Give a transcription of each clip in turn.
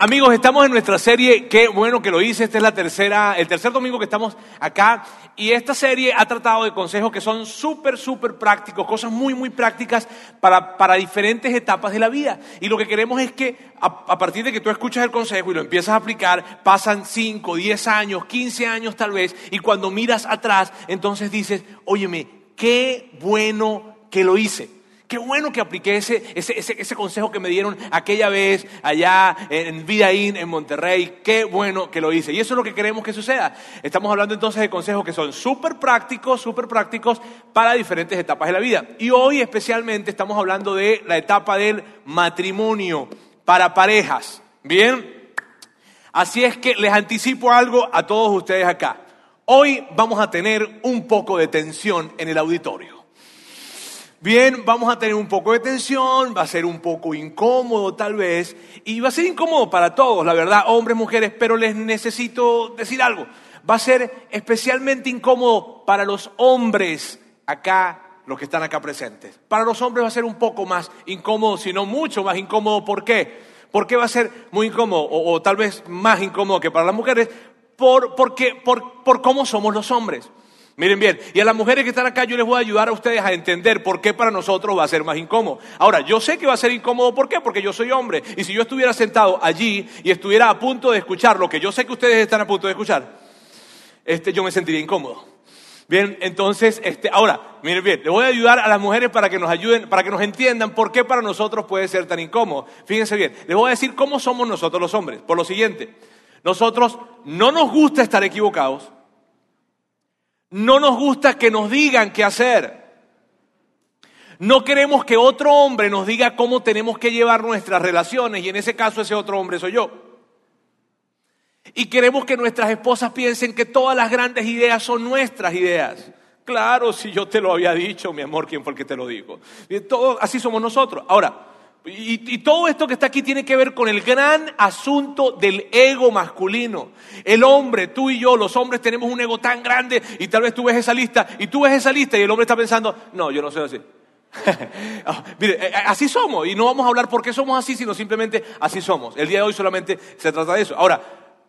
Amigos, estamos en nuestra serie, qué bueno que lo hice, este es la tercera, el tercer domingo que estamos acá y esta serie ha tratado de consejos que son súper, súper prácticos, cosas muy, muy prácticas para, para, diferentes etapas de la vida. Y lo que queremos es que a, a, partir de que tú escuchas el consejo y lo empiezas a aplicar, pasan 5, 10 años, 15 años tal vez, y cuando miras atrás, entonces dices, óyeme, qué bueno que lo hice. Qué bueno que apliqué ese, ese, ese, consejo que me dieron aquella vez allá en Vidaín, en Monterrey. Qué bueno que lo hice. Y eso es lo que queremos que suceda. Estamos hablando entonces de consejos que son súper prácticos, súper prácticos para diferentes etapas de la vida. Y hoy especialmente estamos hablando de la etapa del matrimonio para parejas. Bien. Así es que les anticipo algo a todos ustedes acá. Hoy vamos a tener un poco de tensión en el auditorio. Bien, vamos a tener un poco de tensión, va a ser un poco incómodo tal vez, y va a ser incómodo para todos, la verdad, hombres, mujeres, pero les necesito decir algo. Va a ser especialmente incómodo para los hombres acá, los que están acá presentes. Para los hombres va a ser un poco más incómodo, si no mucho más incómodo. ¿Por qué? ¿Por qué va a ser muy incómodo, o, o tal vez más incómodo que para las mujeres? Por, porque, por, por cómo somos los hombres. Miren bien, y a las mujeres que están acá yo les voy a ayudar a ustedes a entender por qué para nosotros va a ser más incómodo. Ahora, yo sé que va a ser incómodo, ¿por qué? Porque yo soy hombre. Y si yo estuviera sentado allí y estuviera a punto de escuchar lo que yo sé que ustedes están a punto de escuchar, este, yo me sentiría incómodo. Bien, entonces, este, ahora, miren bien, les voy a ayudar a las mujeres para que nos ayuden, para que nos entiendan por qué para nosotros puede ser tan incómodo. Fíjense bien, les voy a decir cómo somos nosotros los hombres. Por lo siguiente, nosotros no nos gusta estar equivocados. No nos gusta que nos digan qué hacer. No queremos que otro hombre nos diga cómo tenemos que llevar nuestras relaciones y en ese caso ese otro hombre soy yo. Y queremos que nuestras esposas piensen que todas las grandes ideas son nuestras ideas. Claro, si yo te lo había dicho, mi amor, ¿quién fue el que te lo dijo? Todo, así somos nosotros. Ahora, y, y, todo esto que está aquí tiene que ver con el gran asunto del ego masculino. El hombre, tú y yo, los hombres tenemos un ego tan grande y tal vez tú ves esa lista y tú ves esa lista y el hombre está pensando, no, yo no soy así. oh, mire, así somos y no vamos a hablar por qué somos así, sino simplemente así somos. El día de hoy solamente se trata de eso. Ahora,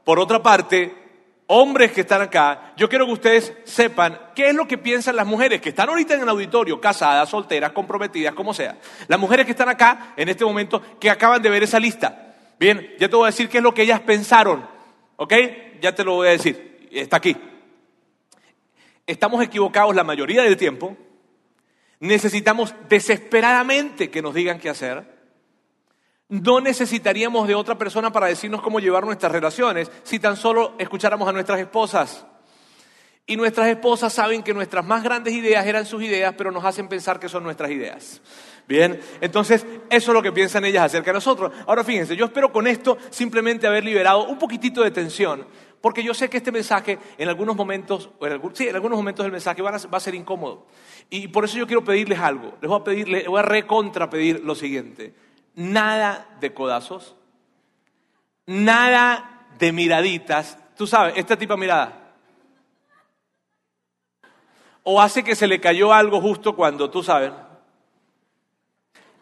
por otra parte, hombres que están acá, yo quiero que ustedes sepan qué es lo que piensan las mujeres que están ahorita en el auditorio, casadas, solteras, comprometidas, como sea. Las mujeres que están acá en este momento, que acaban de ver esa lista. Bien, ya te voy a decir qué es lo que ellas pensaron. ¿Ok? Ya te lo voy a decir. Está aquí. Estamos equivocados la mayoría del tiempo. Necesitamos desesperadamente que nos digan qué hacer. No necesitaríamos de otra persona para decirnos cómo llevar nuestras relaciones si tan solo escucháramos a nuestras esposas. Y nuestras esposas saben que nuestras más grandes ideas eran sus ideas, pero nos hacen pensar que son nuestras ideas. Bien, entonces eso es lo que piensan ellas acerca de nosotros. Ahora fíjense, yo espero con esto simplemente haber liberado un poquitito de tensión, porque yo sé que este mensaje en algunos momentos, sí, en algunos momentos del mensaje va a, va a, ser incómodo. Y por eso yo quiero pedirles algo. Les voy a pedir, les voy a recontrapedir lo siguiente nada de codazos, nada de miraditas. Tú sabes, esta tipo de mirada. O hace que se le cayó algo justo cuando, tú sabes.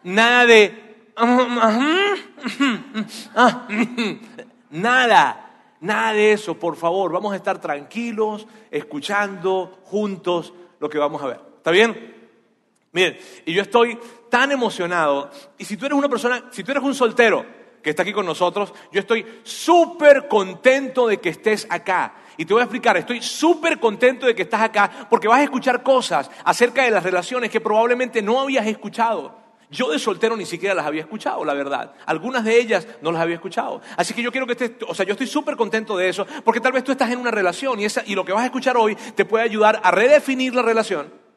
Nada de... Nada, nada de eso, por favor. Vamos a estar tranquilos, escuchando juntos lo que vamos a ver. ¿Está bien? Miren, y yo estoy tan emocionado. Y si tú eres una persona, si tú eres un soltero que está aquí con nosotros, yo estoy súper contento de que estés acá. Y te voy a explicar, estoy súper contento de que estás acá porque vas a escuchar cosas acerca de las relaciones que probablemente no habías escuchado. Yo de soltero ni siquiera las había escuchado, la verdad. Algunas de ellas no las había escuchado. Así que yo quiero que estés, o sea, yo estoy súper contento de eso, porque tal vez tú estás en una relación y, esa, y lo que vas a escuchar hoy te puede ayudar a redefinir la relación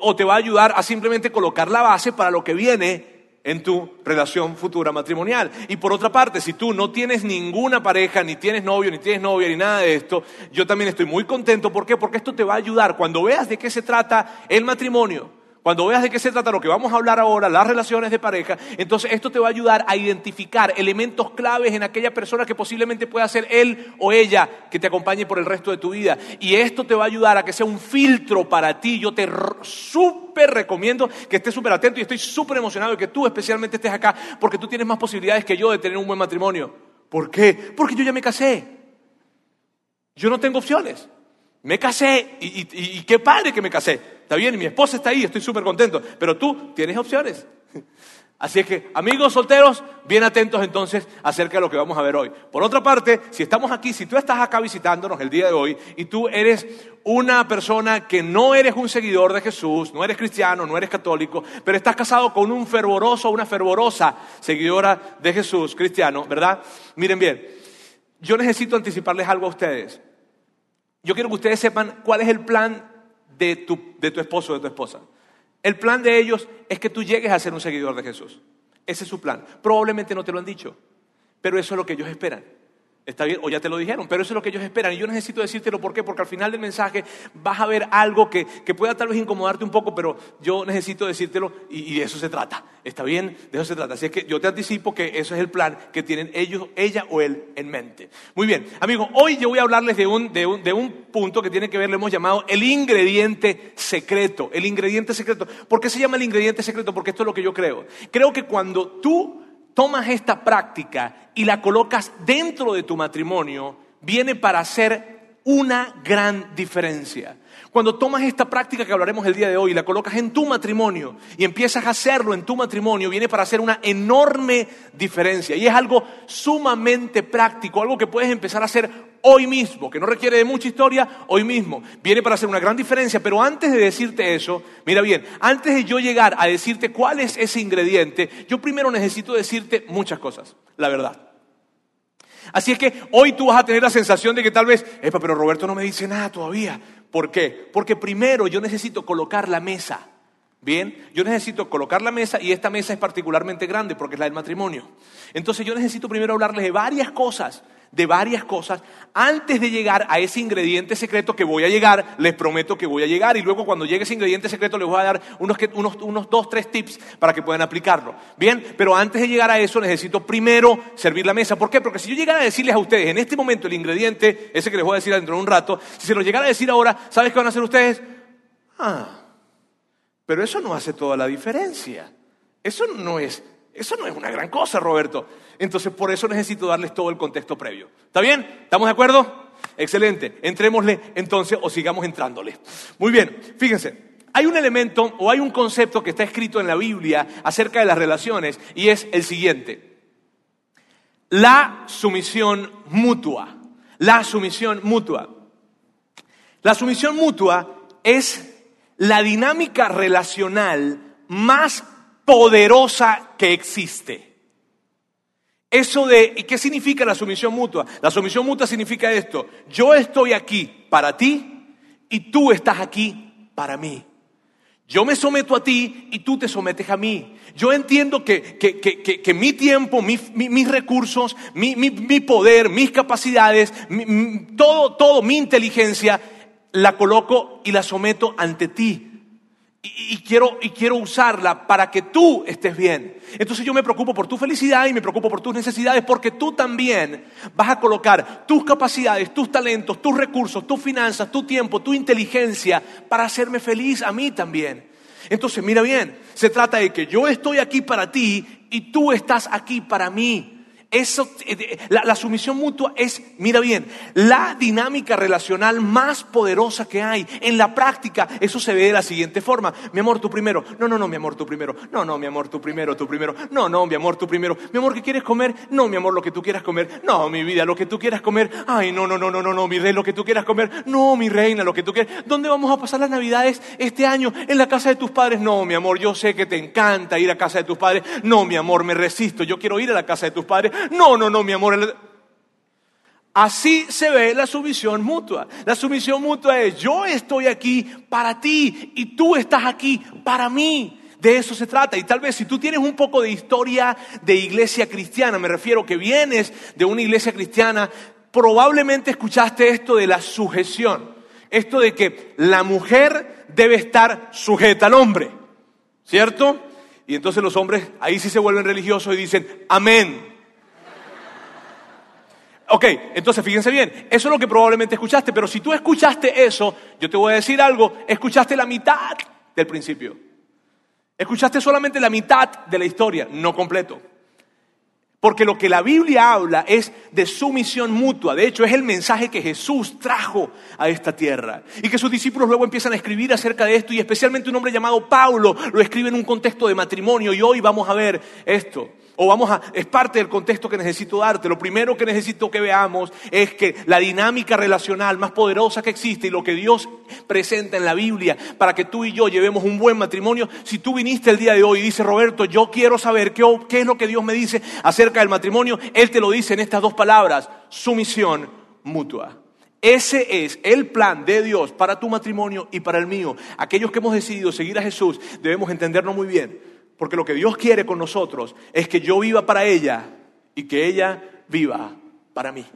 o te va a ayudar a simplemente colocar la base para lo que viene en tu relación futura matrimonial. Y por otra parte, si tú no tienes ninguna pareja, ni tienes novio, ni tienes novia, ni nada de esto, yo también estoy muy contento. ¿Por qué? Porque esto te va a ayudar cuando veas de qué se trata el matrimonio cuando veas de qué se trata lo que vamos a hablar ahora, las relaciones de pareja, entonces esto te va a ayudar a identificar elementos claves en aquella persona que posiblemente pueda ser él o ella que te acompañe por el resto de tu vida. Y esto te va a ayudar a que sea un filtro para ti. Yo te súper recomiendo que estés súper atento y estoy súper emocionado de que tú especialmente estés acá porque tú tienes más posibilidades que yo de tener un buen matrimonio. ¿Por qué? Porque yo ya me casé. Yo no tengo opciones. Me casé y, qué padre que me casé. Está bien, mi esposa está ahí, estoy súper contento. Pero tú tienes opciones. Así es que, amigos solteros, bien atentos entonces acerca de lo que vamos a ver hoy. Por otra parte, si estamos aquí, si tú estás acá visitándonos el día de hoy y tú eres una persona que no eres un seguidor de Jesús, no eres cristiano, no eres católico, pero estás casado con un fervoroso, una fervorosa seguidora de Jesús, cristiano, ¿verdad? Miren bien, yo necesito anticiparles algo a ustedes. Yo quiero que ustedes sepan cuál es el plan de tu, de tu esposo o de tu esposa. El plan de ellos es que tú llegues a ser un seguidor de Jesús. Ese es su plan. Probablemente no te lo han dicho, pero eso es lo que ellos esperan. Está bien, o ya te lo dijeron, pero eso es lo que ellos esperan. Y yo necesito decírtelo, ¿por qué? Porque al final del mensaje vas a ver algo que, pueda tal vez incomodarte un poco, pero yo necesito decírtelo y, de eso se trata. ¿Está bien? De eso se trata. Así es que yo te anticipo que eso es el plan que tienen ellos, ella o él en mente. Muy bien, amigos, hoy yo voy a hablarles de un, de un, de un punto que tiene que ver, lo hemos llamado el ingrediente secreto. El ingrediente secreto. ¿Por qué se llama el ingrediente secreto? Porque esto es lo que yo creo. Creo que cuando tú tomas esta práctica y la colocas dentro de tu matrimonio, viene para hacer una gran diferencia. Cuando tomas esta práctica que hablaremos el día de hoy y la colocas en tu matrimonio y empiezas a hacerlo en tu matrimonio, viene para hacer una enorme diferencia. Y es algo sumamente práctico, algo que puedes empezar a hacer hoy mismo, que no requiere de mucha historia, hoy mismo. Viene para hacer una gran diferencia, pero antes de decirte eso, mira bien, antes de yo llegar a decirte cuál es ese ingrediente, yo primero necesito decirte muchas cosas, la verdad. Así es que hoy tú vas a tener la sensación de que tal vez, epa, pero Roberto no me dice nada todavía. ¿Por qué? Porque primero yo necesito colocar la mesa. Bien, yo necesito colocar la mesa y esta mesa es particularmente grande porque es la del matrimonio. Entonces yo necesito primero hablarles de varias cosas, de varias cosas, antes de llegar a ese ingrediente secreto que voy a llegar, les prometo que voy a llegar y luego cuando llegue ese ingrediente secreto les voy a dar unos, unos, unos dos, tres tips para que puedan aplicarlo. Bien, pero antes de llegar a eso necesito primero servir la mesa. ¿Por qué? Porque si yo llegara a decirles a ustedes en este momento el ingrediente, ese que les voy a decir dentro de un rato, si se lo llegara a decir ahora, ¿sabes qué van a hacer ustedes? Ah pero eso no hace toda la diferencia. Eso no es, eso no es una gran cosa, Roberto. Entonces, por eso necesito darles todo el contexto previo. ¿Está bien? ¿Estamos de acuerdo? Excelente. Entrémosle entonces o sigamos entrándole. Muy bien, fíjense. Hay un elemento o hay un concepto que está escrito en la Biblia acerca de las relaciones y es el siguiente. La sumisión mutua. La sumisión mutua. La sumisión mutua es la dinámica relacional más poderosa que existe. Eso de, ¿y qué significa la sumisión mutua? La sumisión mutua significa esto, yo estoy aquí para ti y tú estás aquí para mí. Yo me someto a ti y tú te sometes a mí. Yo entiendo que, que, mi tiempo, mis recursos, mi, poder, mis capacidades, todo, todo, mi inteligencia la coloco y la someto ante ti. Y, quiero, y quiero usarla para que tú estés bien. Entonces yo me preocupo por tu felicidad y me preocupo por tus necesidades porque tú también vas a colocar tus capacidades, tus talentos, tus recursos, tus finanzas, tu tiempo, tu inteligencia para hacerme feliz a mí también. Entonces mira bien, se trata de que yo estoy aquí para ti y tú estás aquí para mí. Eso, eh, la, sumisión mutua es, mira bien, la dinámica relacional más poderosa que hay. En la práctica, eso se ve de la siguiente forma. Mi amor, tú primero. No, no, no, mi amor, tú primero. No, no, mi amor, tú primero, tú primero. No, no, mi amor, tú primero. Mi amor, ¿qué quieres comer? No, mi amor, lo que tú quieras comer. No, mi vida, lo que tú quieras comer. Ay, no, no, no, no, no, no, mi rey, lo que tú quieras comer. No, mi reina, lo que tú quieras. ¿Dónde vamos a pasar las navidades este año? En la casa de tus padres. No, mi amor, yo sé que te encanta ir a casa de tus padres. No, mi amor, me resisto. Yo quiero ir a la casa de tus padres. No, no, no, mi amor. Así se ve la sumisión mutua. La sumisión mutua es yo estoy aquí para ti y tú estás aquí para mí. De eso se trata. Y tal vez si tú tienes un poco de historia de iglesia cristiana, me refiero que vienes de una iglesia cristiana, probablemente escuchaste esto de la sujeción. Esto de que la mujer debe estar sujeta al hombre. ¿Cierto? Y entonces los hombres ahí sí se vuelven religiosos y dicen, amén. Ok, entonces fíjense bien, eso es lo que probablemente escuchaste, pero si tú escuchaste eso, yo te voy a decir algo, escuchaste la mitad del principio. Escuchaste solamente la mitad de la historia, no completo. Porque lo que la Biblia habla es de sumisión mutua. De hecho, es el mensaje que Jesús trajo a esta tierra. Y que sus discípulos luego empiezan a escribir acerca de esto. Y especialmente un hombre llamado Pablo lo escribe en un contexto de matrimonio. Y hoy vamos a ver esto. O vamos a, es parte del contexto que necesito darte. Lo primero que necesito que veamos es que la dinámica relacional más poderosa que existe y lo que Dios presenta en la Biblia para que tú y yo llevemos un buen matrimonio. Si tú viniste el día de hoy y dices, Roberto, yo quiero saber qué, qué es lo que Dios me dice acerca del matrimonio, Él te lo dice en estas dos palabras, sumisión mutua. Ese es el plan de Dios para tu matrimonio y para el mío. Aquellos que hemos decidido seguir a Jesús debemos entenderlo muy bien. Porque lo que Dios quiere con nosotros es que yo viva para ella y que ella viva para mí.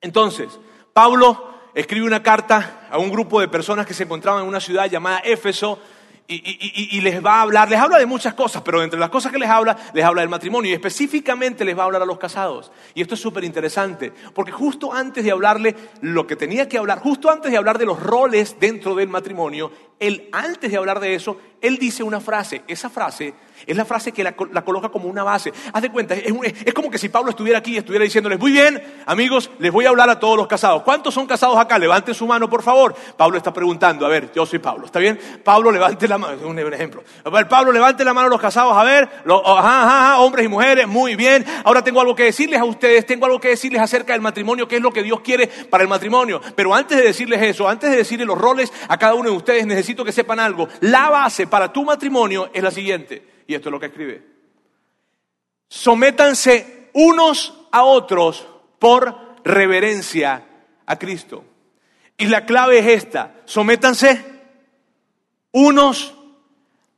Entonces, Pablo escribe una carta a un grupo de personas que se encontraban en una ciudad llamada Éfeso y, les va a hablar, les habla de muchas cosas, pero entre las cosas que les habla, les habla del matrimonio y específicamente les va a hablar a los casados. Y esto es súper interesante, porque justo antes de hablarle lo que tenía que hablar, justo antes de hablar de los roles dentro del matrimonio, él antes de hablar de eso, él dice una frase. Esa frase es la frase que la, coloca como una base. Haz de cuenta, es, como que si Pablo estuviera aquí y estuviera diciéndoles, muy bien, amigos, les voy a hablar a todos los casados. ¿Cuántos son casados acá? Levanten su mano, por favor. Pablo está preguntando, a ver, yo soy Pablo, ¿está bien? Pablo, levante la mano, un ejemplo. A ver, Pablo, levante la mano a los casados, a ver, ajá, ajá, hombres y mujeres, muy bien. Ahora tengo algo que decirles a ustedes, tengo algo que decirles acerca del matrimonio, qué es lo que Dios quiere para el matrimonio. Pero antes de decirles eso, antes de decirles los roles a cada uno de ustedes, necesito que sepan algo. La base para tu matrimonio es la siguiente. Y esto es lo que escribe. Sométanse unos a otros por reverencia a Cristo. Y la clave es esta. Sométanse unos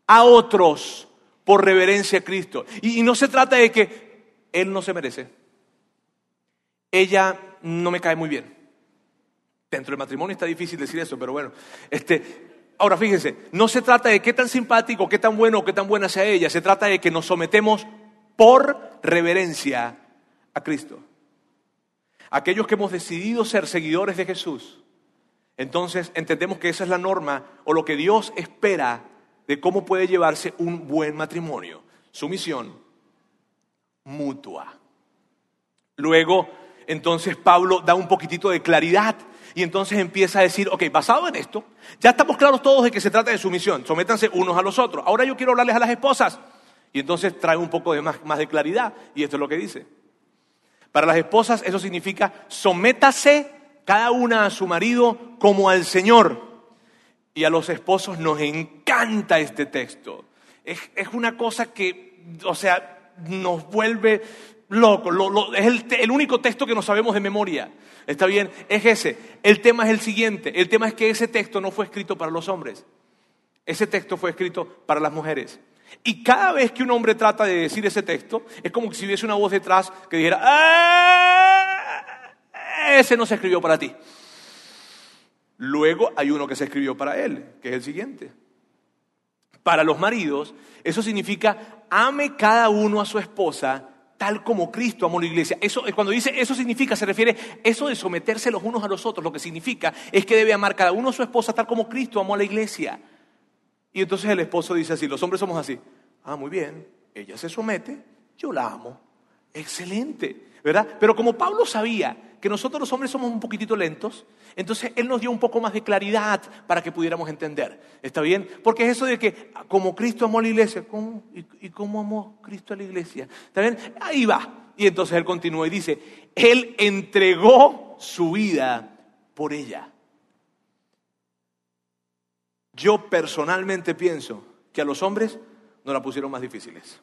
a otros por reverencia a Cristo. Y, y no se trata de que Él no se merece. Ella no me cae muy bien. Dentro del matrimonio está difícil decir eso, pero bueno, este, Ahora fíjense, no se trata de qué tan simpático, qué tan bueno qué tan buena sea ella, se trata de que nos sometemos por reverencia a Cristo. Aquellos que hemos decidido ser seguidores de Jesús, entonces entendemos que esa es la norma o lo que Dios espera de cómo puede llevarse un buen matrimonio. Sumisión mutua. Luego, entonces Pablo da un poquitito de claridad y entonces empieza a decir, ok, basado en esto, ya estamos claros todos de que se trata de sumisión, sométanse unos a los otros. Ahora yo quiero hablarles a las esposas. Y entonces trae un poco de más, más de claridad. Y esto es lo que dice. Para las esposas eso significa sométase cada una a su marido como al Señor. Y a los esposos nos encanta este texto. Es, es una cosa que, o sea, nos vuelve loco. es el, único texto que no sabemos de memoria. ¿Está bien? Es ese. El tema es el siguiente. El tema es que ese texto no fue escrito para los hombres. Ese texto fue escrito para las mujeres. Y cada vez que un hombre trata de decir ese texto, es como si hubiese una voz detrás que dijera, ¡Ah! ese no se escribió para ti. Luego hay uno que se escribió para él, que es el siguiente. Para los maridos, eso significa, ame cada uno a su esposa tal como Cristo amó la iglesia. Eso, cuando dice eso significa, se refiere eso de someterse los unos a los otros. Lo que significa es que debe amar cada uno a su esposa tal como Cristo amó a la iglesia. Y entonces el esposo dice así, los hombres somos así. Ah, muy bien, ella se somete, yo la amo. Excelente, ¿verdad? Pero como Pablo sabía que nosotros los hombres somos un poquitito lentos, entonces él nos dio un poco más de claridad para que pudiéramos entender. ¿Está bien? Porque es eso de que como Cristo amó a la iglesia, ¿cómo? ¿Y, cómo amó Cristo a la iglesia? ¿Está bien? Ahí va. Y entonces él continúa y dice, él entregó su vida por ella. Yo personalmente pienso que a los hombres nos la pusieron más difíciles.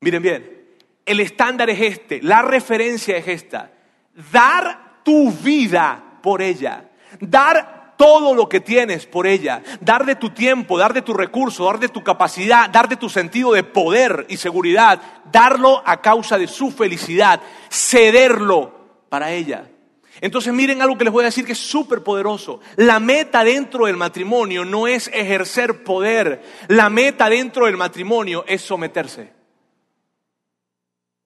Miren bien, el estándar es este, la referencia es esta. Dar tu vida por ella. Dar todo lo que tienes por ella. Dar de tu tiempo, dar de tu recurso, dar de tu capacidad, dar de tu sentido de poder y seguridad. Darlo a causa de su felicidad. Cederlo para ella. Entonces miren algo que les voy a decir que es súper poderoso. La meta dentro del matrimonio no es ejercer poder. La meta dentro del matrimonio es someterse.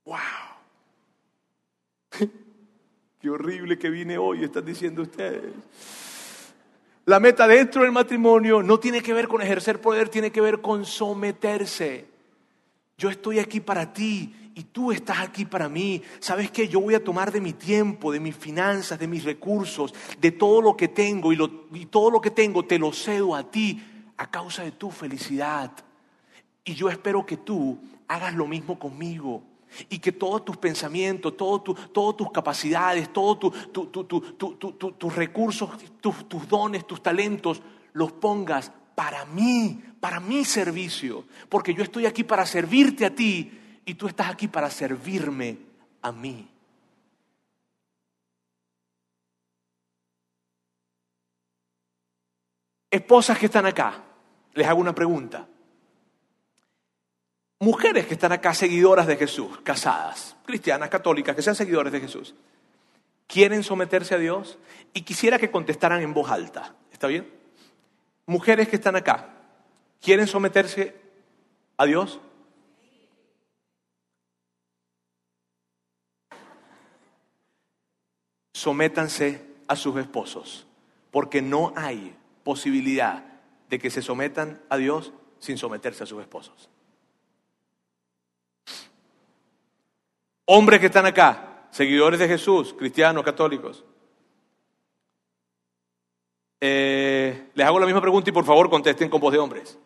¡Wow! Qué horrible que vine hoy, están diciendo ustedes. La meta dentro del matrimonio no tiene que ver con ejercer poder, tiene que ver con someterse. Yo estoy aquí para ti y tú estás aquí para mí. ¿Sabes qué? Yo voy a tomar de mi tiempo, de mis finanzas, de mis recursos, de todo lo que tengo y, y todo lo que tengo te lo cedo a ti a causa de tu felicidad. Y yo espero que tú hagas lo mismo conmigo y que todos tus pensamientos, todas tus capacidades, todos tus recursos, tus dones, tus talentos, los pongas para mí, para mi servicio, porque yo estoy aquí para servirte a ti y tú estás aquí para servirme a mí. Esposas que están acá, les hago una pregunta. Mujeres que están acá seguidoras de Jesús, casadas, cristianas, católicas, que sean seguidores de Jesús, ¿quieren someterse a Dios? Y quisiera que contestaran en voz alta. ¿Está bien? Mujeres que están acá, ¿quieren someterse a Dios? Sométanse a sus esposos, porque no hay posibilidad de que se sometan a Dios sin someterse a sus esposos. Hombres que están acá, seguidores de Jesús, cristianos, católicos, eh, les hago la misma pregunta y por favor contesten con voz de hombres.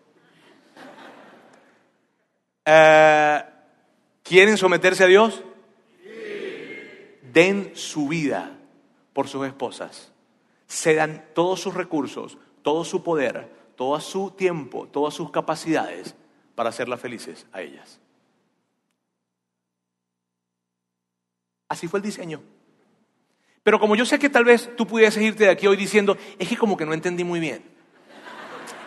Eh, ¿Quieren someterse a Dios? Den su vida por sus esposas. Cedan todos sus recursos, todo su poder, todo su tiempo, todas sus capacidades para hacerlas felices a ellas. Así fue el diseño. Pero como yo sé que tal vez tú pudieras irte de aquí hoy diciendo, es que como que no entendí muy bien.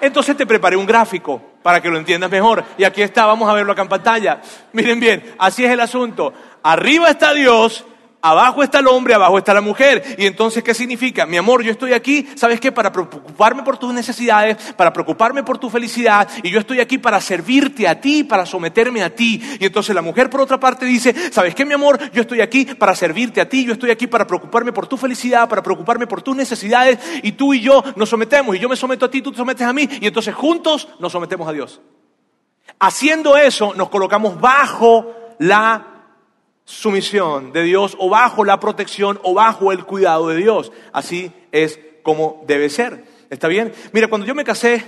Entonces te preparé un gráfico para que lo entiendas mejor. Y aquí está, vamos a verlo acá en pantalla. Miren bien, así es el asunto. Arriba está Dios Abajo está el hombre, abajo está la mujer. Y entonces, ¿qué significa? Mi amor, yo estoy aquí, ¿sabes qué? Para preocuparme por tus necesidades, para preocuparme por tu felicidad. Y yo estoy aquí para servirte a ti, para someterme a ti. Y entonces la mujer, por otra parte, dice, ¿sabes qué, mi amor? Yo estoy aquí para servirte a ti, yo estoy aquí para preocuparme por tu felicidad, para preocuparme por tus necesidades. Y tú y yo nos sometemos. Y yo me someto a ti, tú te sometes a mí. Y entonces juntos nos sometemos a Dios. Haciendo eso, nos colocamos bajo la sumisión de Dios o bajo la protección o bajo el cuidado de Dios. Así es como debe ser. ¿Está bien? Mira, cuando yo me casé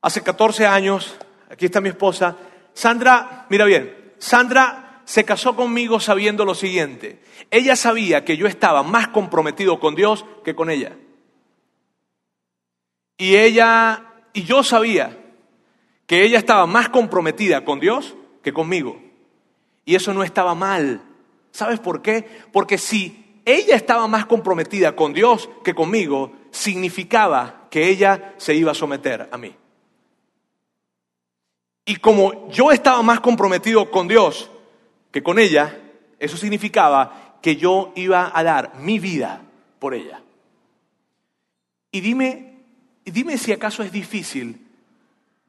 hace 14 años, aquí está mi esposa, Sandra, mira bien, Sandra se casó conmigo sabiendo lo siguiente. Ella sabía que yo estaba más comprometido con Dios que con ella. Y ella, y yo sabía que ella estaba más comprometida con Dios que conmigo. Y eso no estaba mal. ¿Sabes por qué? Porque si ella estaba más comprometida con Dios que conmigo, significaba que ella se iba a someter a mí. Y como yo estaba más comprometido con Dios que con ella, eso significaba que yo iba a dar mi vida por ella. Y dime, dime si acaso es difícil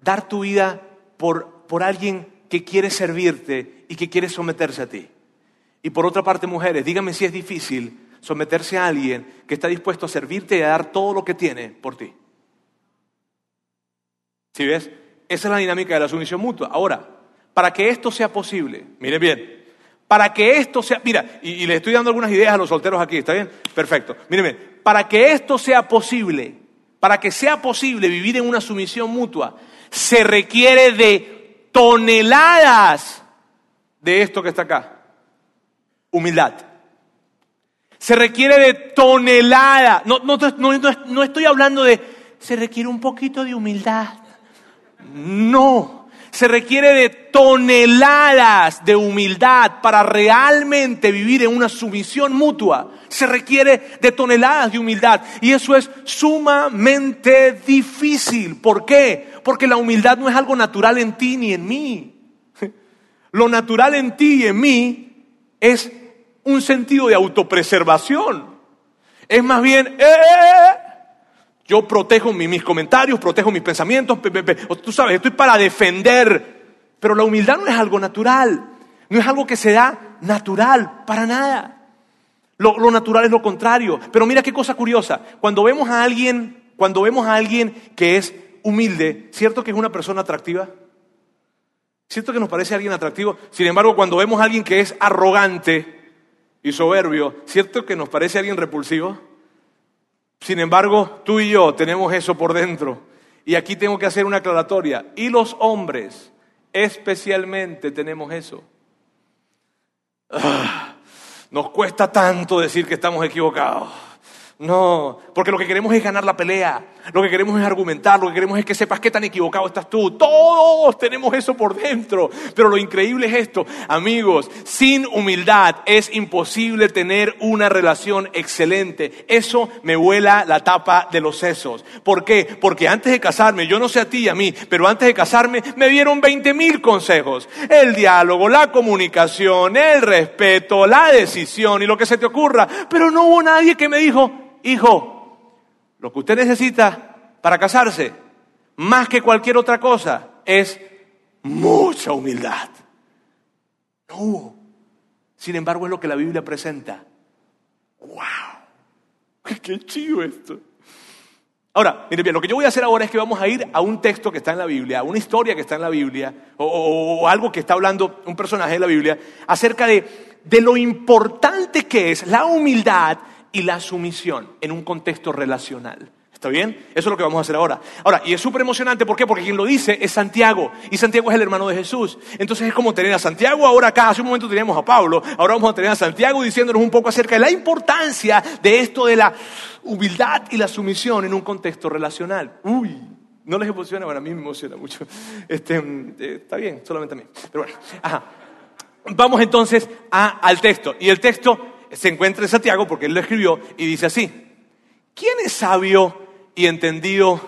dar tu vida por, por alguien que quiere servirte y que quiere someterse a ti. Y por otra parte, mujeres, díganme si es difícil someterse a alguien que está dispuesto a servirte y a dar todo lo que tiene por ti. ¿Sí ves? Esa es la dinámica de la sumisión mutua. Ahora, para que esto sea posible, miren bien, para que esto sea, mira, y, y les estoy dando algunas ideas a los solteros aquí, ¿está bien? Perfecto. Miren bien, para que esto sea posible, para que sea posible vivir en una sumisión mutua, se requiere de toneladas de esto que está acá. Humildad. Se requiere de toneladas. No, no, no, estoy hablando de, se requiere un poquito de humildad. No, se requiere de toneladas de humildad para realmente vivir en una sumisión mutua. Se requiere de toneladas de humildad. Y eso es sumamente difícil. ¿Por qué? Porque la humildad no es algo natural en ti ni en mí. Lo natural en ti y en mí es un sentido de autopreservación. Es más bien, eh, eh, eh, yo protejo mis comentarios, protejo mis pensamientos, tú sabes, estoy para defender. Pero la humildad no es algo natural, no es algo que se da natural, para nada. Lo, lo, natural es lo contrario. Pero mira qué cosa curiosa. Cuando vemos a alguien, cuando vemos a alguien que es humilde, ¿cierto que es una persona atractiva? ¿Cierto que nos parece alguien atractivo? Sin embargo, cuando vemos a alguien que es arrogante y soberbio, ¿cierto que nos parece alguien repulsivo? Sin embargo, tú y yo tenemos eso por dentro. Y aquí tengo que hacer una aclaratoria. Y los hombres, especialmente, tenemos eso. Ah, nos cuesta tanto decir que estamos equivocados. No, porque lo que queremos es ganar la pelea, lo que queremos es argumentar, lo que queremos es que sepas qué tan equivocado estás tú. Todos tenemos eso por dentro, pero lo increíble es esto, amigos, sin humildad es imposible tener una relación excelente. Eso me vuela la tapa de los sesos. ¿Por qué? Porque antes de casarme, yo no sé a ti y a mí, pero antes de casarme me dieron 20 mil consejos. El diálogo, la comunicación, el respeto, la decisión y lo que se te ocurra, pero no hubo nadie que me dijo, hijo, lo que usted necesita para casarse, más que cualquier otra cosa, es mucha humildad. No. Sin embargo, es lo que la Biblia presenta. ¡Wow! ¡Qué chido esto! Ahora, mire bien, lo que yo voy a hacer ahora es que vamos a ir a un texto que está en la Biblia, a una historia que está en la Biblia, o, o algo que está hablando un personaje de la Biblia, acerca de, de lo importante que es la humildad y la sumisión en un contexto relacional. ¿Está bien? Eso es lo que vamos a hacer ahora. Ahora, y es súper emocionante, ¿por qué? Porque quien lo dice es Santiago, y Santiago es el hermano de Jesús. Entonces es como tener a Santiago ahora acá, hace un momento teníamos a Pablo, ahora vamos a tener a Santiago diciéndonos un poco acerca de la importancia de esto de la humildad y la sumisión en un contexto relacional. Uy, no les emociona, bueno, a mí me emociona mucho. Este, eh, está bien, solamente a mí. Pero bueno, ajá. Vamos entonces a, al texto. Y el texto se encuentra en Santiago porque él lo escribió y dice así, ¿quién es sabio y entendido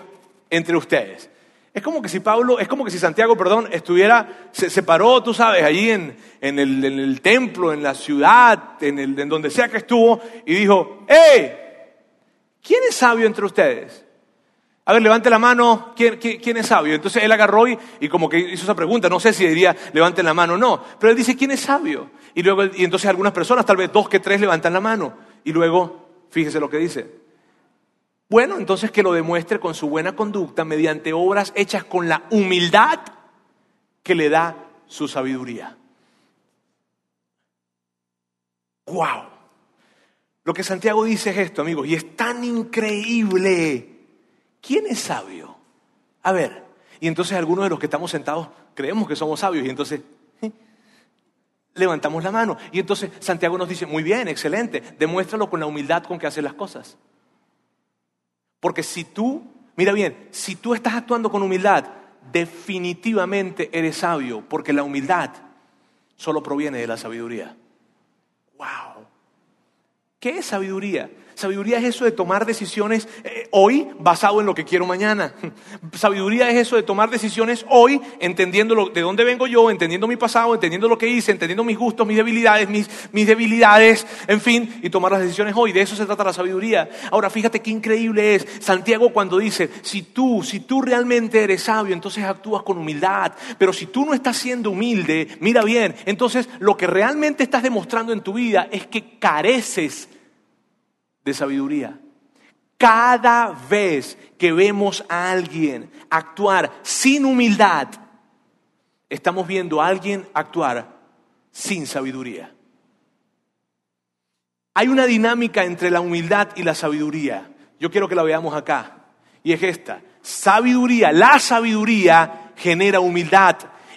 entre ustedes? Es como que si Pablo, es como que si Santiago, perdón, estuviera, se, paró, tú sabes, allí en, el, templo, en la ciudad, en, el, en donde sea que estuvo, y dijo, ¡Hey! ¿Quién es sabio entre ustedes? A ver, levante la mano, ¿quién, es sabio? Entonces él agarró y, y, como que hizo esa pregunta, no sé si diría, levanten la mano o no, pero él dice, ¿quién es sabio? Y luego, y entonces algunas personas, tal vez dos que tres, levantan la mano. Y luego, fíjese lo que dice. Bueno, entonces que lo demuestre con su buena conducta mediante obras hechas con la humildad que le da su sabiduría. ¡Wow! Lo que Santiago dice es esto, amigos, y es tan increíble. ¿Quién es sabio? A ver, y entonces algunos de los que estamos sentados creemos que somos sabios y entonces levantamos la mano. Y entonces Santiago nos dice, muy bien, excelente, demuéstralo con la humildad con que haces las cosas. Porque si tú, mira bien, si tú estás actuando con humildad, definitivamente eres sabio, porque la humildad solo proviene de la sabiduría. ¡Wow! ¿Qué es sabiduría? Sabiduría es eso de tomar decisiones eh, hoy basado en lo que quiero mañana. Sabiduría es eso de tomar decisiones hoy entendiendo de dónde vengo yo, entendiendo mi pasado, entendiendo lo que hice, entendiendo mis gustos, mis debilidades, mis, mis debilidades, en fin, y tomar las decisiones hoy. De eso se trata la sabiduría. Ahora, fíjate qué increíble es Santiago cuando dice, si tú, si tú realmente eres sabio, entonces actúas con humildad. Pero si tú no estás siendo humilde, mira bien, entonces lo que realmente estás demostrando en tu vida es que careces de sabiduría. Cada vez que vemos a alguien actuar sin humildad, estamos viendo a alguien actuar sin sabiduría. Hay una dinámica entre la humildad y la sabiduría. Yo quiero que la veamos acá. Y es esta. Sabiduría, la sabiduría genera humildad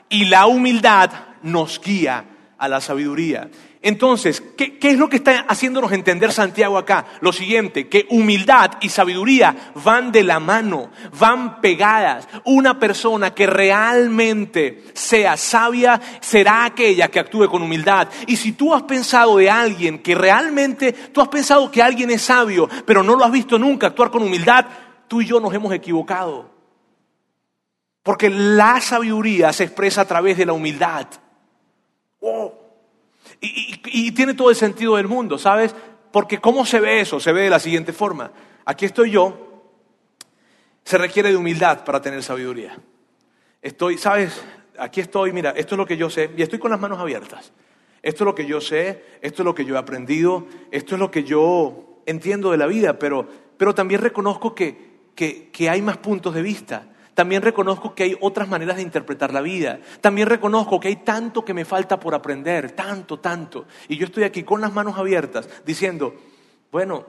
y la humildad nos guía a la sabiduría. Entonces, ¿qué, es lo que está haciéndonos entender Santiago acá? Lo siguiente, que humildad y sabiduría van de la mano, van pegadas. Una persona que realmente sea sabia será aquella que actúe con humildad. Y si tú has pensado de alguien que realmente, tú has pensado que alguien es sabio, pero no lo has visto nunca actuar con humildad, tú y yo nos hemos equivocado. Porque la sabiduría se expresa a través de la humildad. Oh. Y, tiene todo el sentido del mundo, ¿sabes? Porque ¿cómo se ve eso? Se ve de la siguiente forma. Aquí estoy yo, se requiere de humildad para tener sabiduría. Estoy, ¿sabes? Aquí estoy, mira, esto es lo que yo sé, y estoy con las manos abiertas. Esto es lo que yo sé, esto es lo que yo he aprendido, esto es lo que yo entiendo de la vida, pero, pero también reconozco que, que, que hay más puntos de vista. También reconozco que hay otras maneras de interpretar la vida. También reconozco que hay tanto que me falta por aprender, tanto, tanto. Y yo estoy aquí con las manos abiertas diciendo, bueno,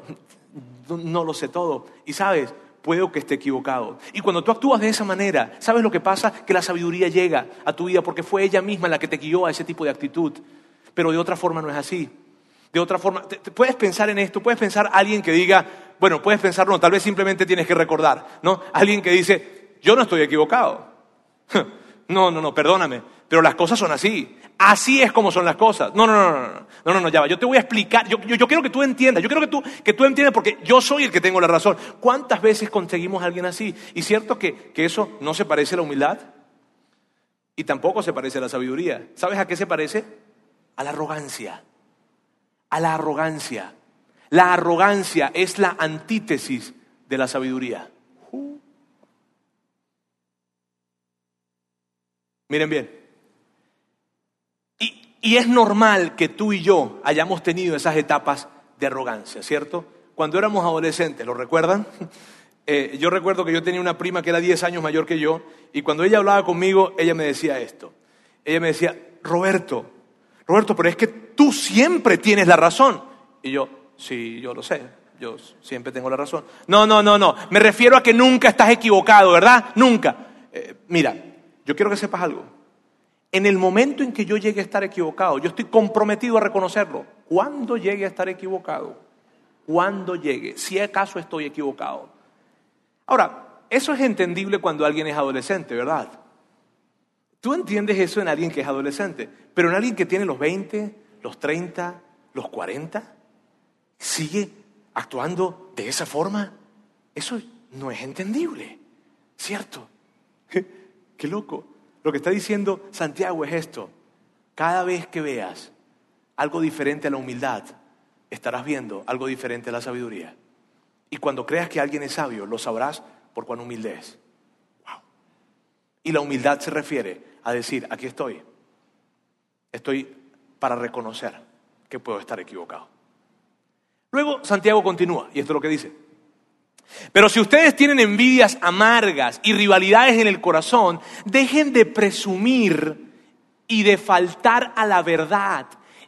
no lo sé todo. Y sabes, puedo que esté equivocado. Y cuando tú actúas de esa manera, ¿sabes lo que pasa? Que la sabiduría llega a tu vida porque fue ella misma la que te guió a ese tipo de actitud. Pero de otra forma no es así. De otra forma, puedes pensar en esto, puedes pensar alguien que diga, bueno, puedes pensarlo, no, tal vez simplemente tienes que recordar, ¿no? Alguien que dice, yo no estoy equivocado. No, no, no, perdóname, pero las cosas son así. Así es como son las cosas. No, no, no, no, no, no, no, ya va. Yo te voy a explicar. Yo, yo, quiero que tú entiendas. Yo quiero que tú, que tú entiendas porque yo soy el que tengo la razón. ¿Cuántas veces conseguimos a alguien así? Y cierto que, que eso no se parece a la humildad y tampoco se parece a la sabiduría. ¿Sabes a qué se parece? A la arrogancia. A la arrogancia. La arrogancia es la antítesis de la sabiduría. Miren bien. Y, es normal que tú y yo hayamos tenido esas etapas de arrogancia, ¿cierto? Cuando éramos adolescentes, ¿lo recuerdan? Eh, yo recuerdo que yo tenía una prima que era 10 años mayor que yo y cuando ella hablaba conmigo, ella me decía esto. Ella me decía, Roberto, Roberto, pero es que tú siempre tienes la razón. Y yo, sí, yo lo sé, yo siempre tengo la razón. No, no, no, no, me refiero a que nunca estás equivocado, ¿verdad? Nunca. Eh, mira, yo quiero que sepas algo. En el momento en que yo llegue a estar equivocado, yo estoy comprometido a reconocerlo. Cuando llegue a estar equivocado, cuando llegue, si acaso estoy equivocado. Ahora, eso es entendible cuando alguien es adolescente, ¿verdad? Tú entiendes eso en alguien que es adolescente, pero en alguien que tiene los 20, los 30, los 40, sigue actuando de esa forma. Eso no es entendible, ¿cierto? Qué loco. Lo que está diciendo Santiago es esto. Cada vez que veas algo diferente a la humildad, estarás viendo algo diferente a la sabiduría. Y cuando creas que alguien es sabio, lo sabrás por cuán humilde es. Y la humildad se refiere a decir, aquí estoy. Estoy para reconocer que puedo estar equivocado. Luego Santiago continúa, y esto es lo que dice. Pero si ustedes tienen envidias amargas y rivalidades en el corazón, dejen de presumir y de faltar a la verdad.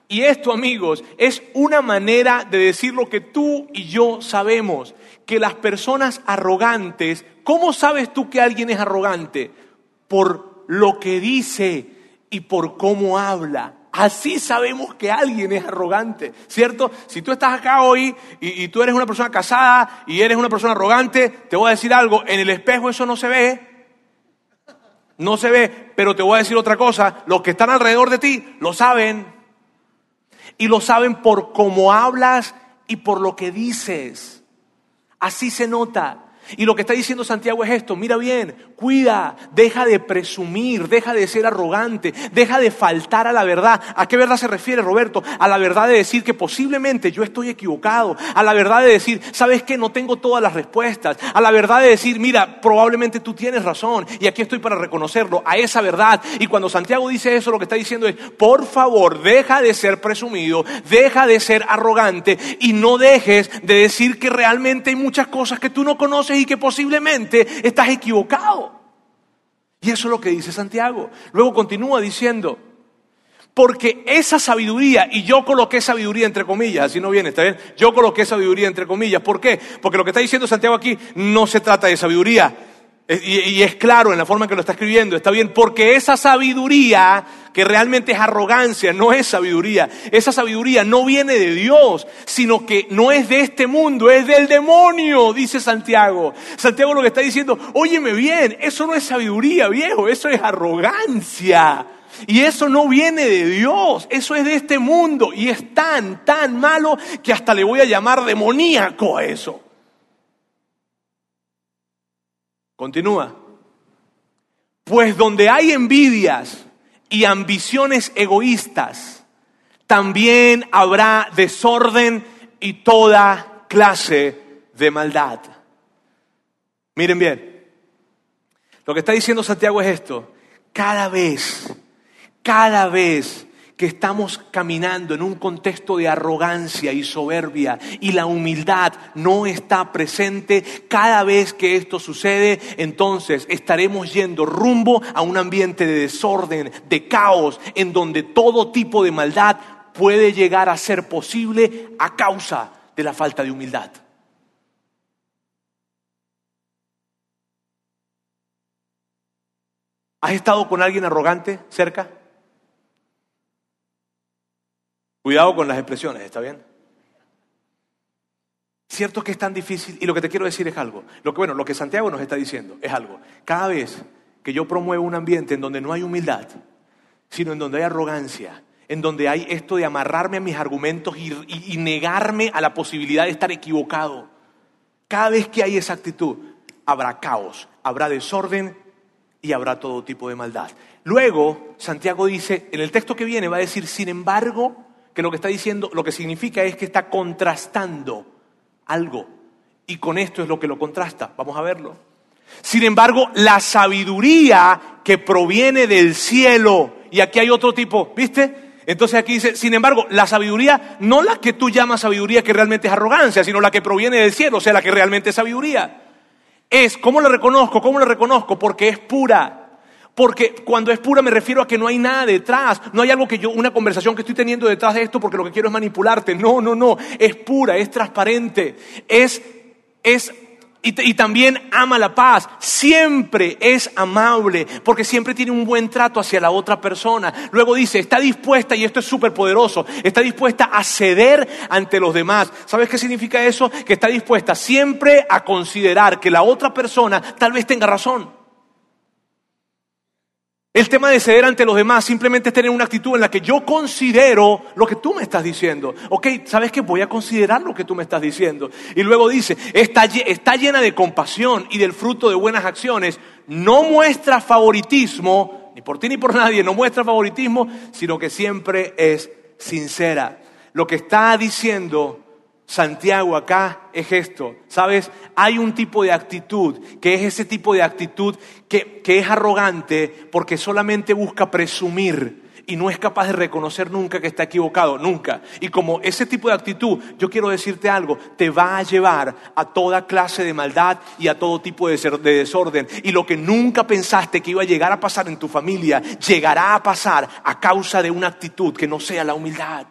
Y esto, amigos, es una manera de decir lo que tú y yo sabemos, que las personas arrogantes, ¿cómo sabes tú que alguien es arrogante? Por lo que dice y por cómo habla. Así sabemos que alguien es arrogante, ¿cierto? Si tú estás acá hoy y, tú eres una persona casada y eres una persona arrogante, te voy a decir algo, en el espejo eso no se ve, no se ve, pero te voy a decir otra cosa, los que están alrededor de ti lo saben y lo saben por cómo hablas y por lo que dices. Así se nota. Y lo que está diciendo Santiago es esto, mira bien, cuida, deja de presumir, deja de ser arrogante, deja de faltar a la verdad. ¿A qué verdad se refiere Roberto? A la verdad de decir que posiblemente yo estoy equivocado, a la verdad de decir, sabes que no tengo todas las respuestas, a la verdad de decir, mira, probablemente tú tienes razón y aquí estoy para reconocerlo, a esa verdad. Y cuando Santiago dice eso, lo que está diciendo es, por favor, deja de ser presumido, deja de ser arrogante y no dejes de decir que realmente hay muchas cosas que tú no conoces y que posiblemente estás equivocado. Y eso es lo que dice Santiago. Luego continúa diciendo, porque esa sabiduría, y yo coloqué sabiduría entre comillas, así no viene, ¿está bien? Yo coloqué sabiduría entre comillas. ¿Por qué? Porque lo que está diciendo Santiago aquí no se trata de sabiduría, y, es claro en la forma en que lo está escribiendo, está bien, porque esa sabiduría que realmente es arrogancia, no es sabiduría. Esa sabiduría no viene de Dios, sino que no es de este mundo, es del demonio, dice Santiago. Santiago lo que está diciendo, óyeme bien, eso no es sabiduría, viejo, eso es arrogancia. Y eso no viene de Dios, eso es de este mundo y es tan, tan malo que hasta le voy a llamar demoníaco a eso. Continúa. Pues donde hay envidias y ambiciones egoístas, también habrá desorden y toda clase de maldad. Miren bien, lo que está diciendo Santiago es esto, cada vez, cada vez que estamos caminando en un contexto de arrogancia y soberbia y la humildad no está presente, cada vez que esto sucede, entonces estaremos yendo rumbo a un ambiente de desorden, de caos, en donde todo tipo de maldad puede llegar a ser posible a causa de la falta de humildad. ¿Has estado con alguien arrogante cerca? Cuidado con las expresiones, ¿está bien? Cierto que es tan difícil y lo que te quiero decir es algo. Lo que bueno, lo que Santiago nos está diciendo es algo. Cada vez que yo promuevo un ambiente en donde no hay humildad, sino en donde hay arrogancia, en donde hay esto de amarrarme a mis argumentos y, y negarme a la posibilidad de estar equivocado. Cada vez que hay esa actitud, habrá caos, habrá desorden y habrá todo tipo de maldad. Luego, Santiago dice, en el texto que viene va a decir, sin embargo, que lo que está diciendo, lo que significa es que está contrastando algo. Y con esto es lo que lo contrasta. Vamos a verlo. Sin embargo, la sabiduría que proviene del cielo, y aquí hay otro tipo, ¿viste? Entonces aquí dice, sin embargo, la sabiduría, no la que tú llamas sabiduría que realmente es arrogancia, sino la que proviene del cielo, o sea, la que realmente es sabiduría es, ¿cómo lo reconozco? ¿Cómo lo reconozco? Porque es pura. Porque cuando es pura me refiero a que no hay nada detrás, no hay algo que yo, una conversación que estoy teniendo detrás de esto porque lo que quiero es manipularte. No, no, no, es pura, es transparente, es, es y, también ama la paz. Siempre es amable porque siempre tiene un buen trato hacia la otra persona. Luego dice, está dispuesta, y esto es súper poderoso, está dispuesta a ceder ante los demás. ¿Sabes qué significa eso? Que está dispuesta siempre a considerar que la otra persona tal vez tenga razón. El tema de ceder ante los demás simplemente es tener una actitud en la que yo considero lo que tú me estás diciendo. Ok, ¿sabes qué? Voy a considerar lo que tú me estás diciendo. Y luego dice, está, está llena de compasión y del fruto de buenas acciones. No muestra favoritismo, ni por ti ni por nadie, no muestra favoritismo, sino que siempre es sincera. Lo que está diciendo Santiago acá es esto, ¿sabes? Hay un tipo de actitud que es ese tipo de actitud que, que, es arrogante porque solamente busca presumir y no es capaz de reconocer nunca que está equivocado, nunca. Y como ese tipo de actitud, yo quiero decirte algo, te va a llevar a toda clase de maldad y a todo tipo de, de desorden. Y lo que nunca pensaste que iba a llegar a pasar en tu familia, llegará a pasar a causa de una actitud que no sea la humildad.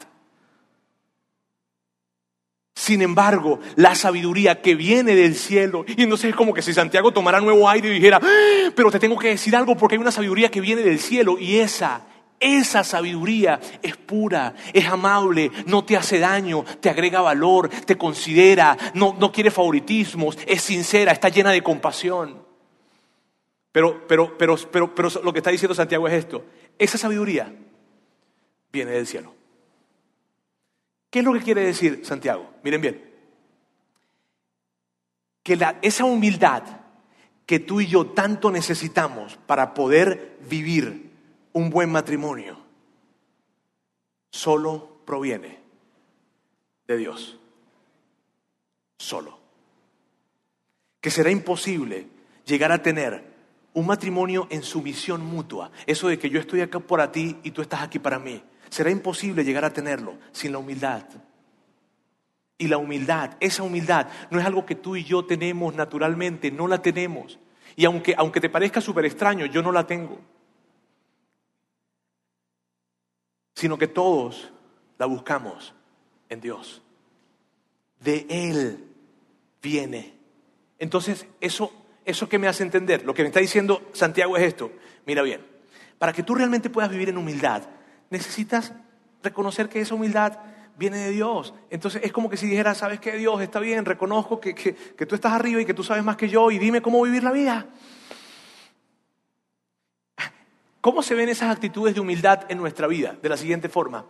Sin embargo, la sabiduría que viene del cielo, y sé, es como que si Santiago tomara nuevo aire y dijera, ah, pero te tengo que decir algo porque hay una sabiduría que viene del cielo y esa, esa sabiduría es pura, es amable, no te hace daño, te agrega valor, te considera, no, no quiere favoritismos, es sincera, está llena de compasión. Pero, pero, pero, pero, pero lo que está diciendo Santiago es esto, esa sabiduría viene del cielo. ¿Qué es lo que quiere decir Santiago? Miren bien. Que esa humildad que tú y yo tanto necesitamos para poder vivir un buen matrimonio, solo proviene de Dios. Solo. Que será imposible llegar a tener un matrimonio en sumisión mutua. Eso de que yo estoy acá por ti y tú estás aquí para mí. Será imposible llegar a tenerlo sin la humildad. Y la humildad, esa humildad, no es algo que tú y yo tenemos naturalmente, no la tenemos. Y aunque, aunque te parezca súper extraño, yo no la tengo. Sino que todos la buscamos en Dios. De Él viene. Entonces, eso, eso que me hace entender, lo que me está diciendo Santiago es esto. Mira bien, para que tú realmente puedas vivir en humildad, necesitas reconocer que esa humildad viene de Dios. Entonces es como que si dijera, ¿sabes qué? Dios, está bien, reconozco que, que, tú estás arriba y que tú sabes más que yo y dime cómo vivir la vida. ¿Cómo se ven esas actitudes de humildad en nuestra vida? De la siguiente forma.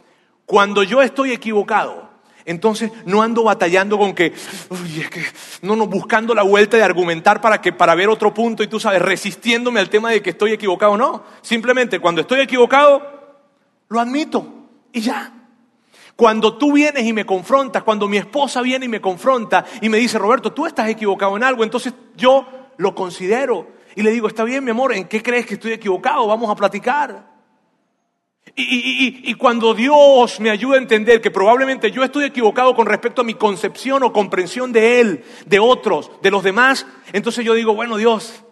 Cuando yo estoy equivocado, entonces no ando batallando con que, uy, es que, no, no, buscando la vuelta de argumentar para, que, para ver otro punto y tú sabes, resistiéndome al tema de que estoy equivocado. No, simplemente cuando estoy equivocado, lo admito y ya. Cuando tú vienes y me confrontas, cuando mi esposa viene y me confronta y me dice, Roberto, tú estás equivocado en algo, entonces yo lo considero y le digo, está bien, mi amor, ¿en qué crees que estoy equivocado? Vamos a platicar. Y, cuando Dios me ayuda a entender que probablemente yo estoy equivocado con respecto a mi concepción o comprensión de Él, de otros, de los demás, entonces yo digo, bueno Dios,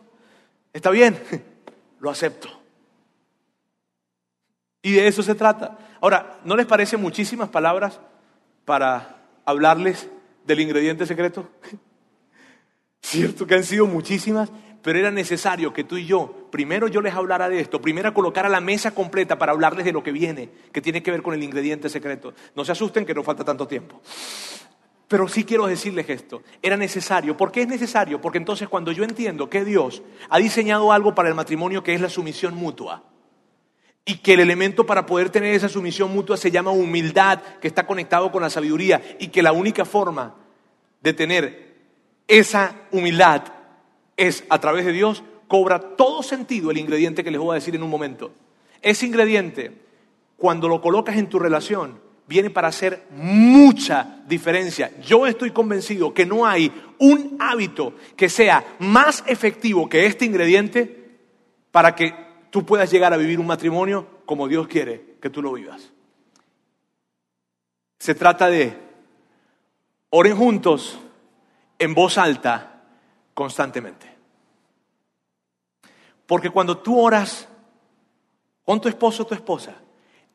está bien, lo acepto. Y de eso se trata. Ahora, ¿no les parecen muchísimas palabras para hablarles del ingrediente secreto? ¿Cierto que han sido muchísimas? pero era necesario que tú y yo, primero yo les hablara de esto, primero colocara la mesa completa para hablarles de lo que viene, que tiene que ver con el ingrediente secreto. No se asusten que no falta tanto tiempo. Pero sí quiero decirles esto, era necesario. ¿Por qué es necesario? Porque entonces cuando yo entiendo que Dios ha diseñado algo para el matrimonio que es la sumisión mutua, y que el elemento para poder tener esa sumisión mutua se llama humildad, que está conectado con la sabiduría, y que la única forma de tener esa humildad es a través de Dios, cobra todo sentido el ingrediente que les voy a decir en un momento. Ese ingrediente, cuando lo colocas en tu relación, viene para hacer mucha diferencia. Yo estoy convencido que no hay un hábito que sea más efectivo que este ingrediente para que tú puedas llegar a vivir un matrimonio como Dios quiere que tú lo vivas. Se trata de oren juntos en voz alta constantemente. Porque cuando tú oras con tu esposo o tu esposa,